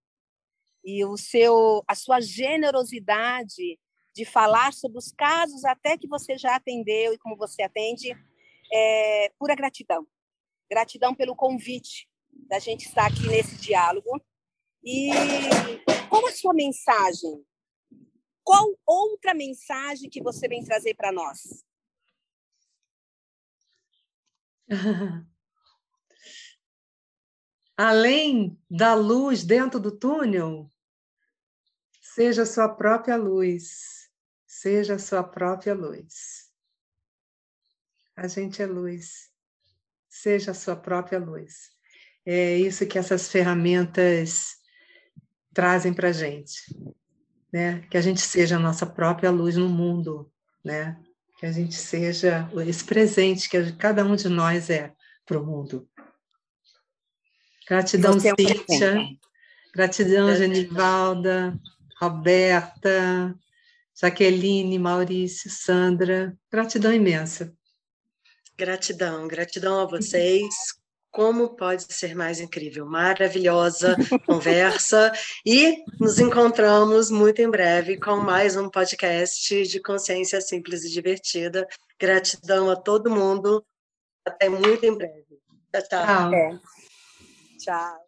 e o seu, a sua generosidade de falar sobre os casos até que você já atendeu e como você atende, é pura gratidão. Gratidão pelo convite da gente estar aqui nesse diálogo. E qual a sua mensagem? Qual outra mensagem que você vem trazer para nós? Além da luz dentro do túnel, seja sua própria luz, seja sua própria luz. A gente é luz, seja sua própria luz. É isso que essas ferramentas trazem para a gente, né? Que a gente seja a nossa própria luz no mundo, né? Que a gente seja esse presente que cada um de nós é para o mundo. Gratidão, é Cíntia. Gratidão, Genivalda, Roberta, Jaqueline, Maurício, Sandra. Gratidão imensa. Gratidão, gratidão a vocês como pode ser mais incrível? Maravilhosa conversa. E nos encontramos muito em breve com mais um podcast de consciência simples e divertida. Gratidão a todo mundo. Até muito em breve. Tchau. Tchau. É. Tchau.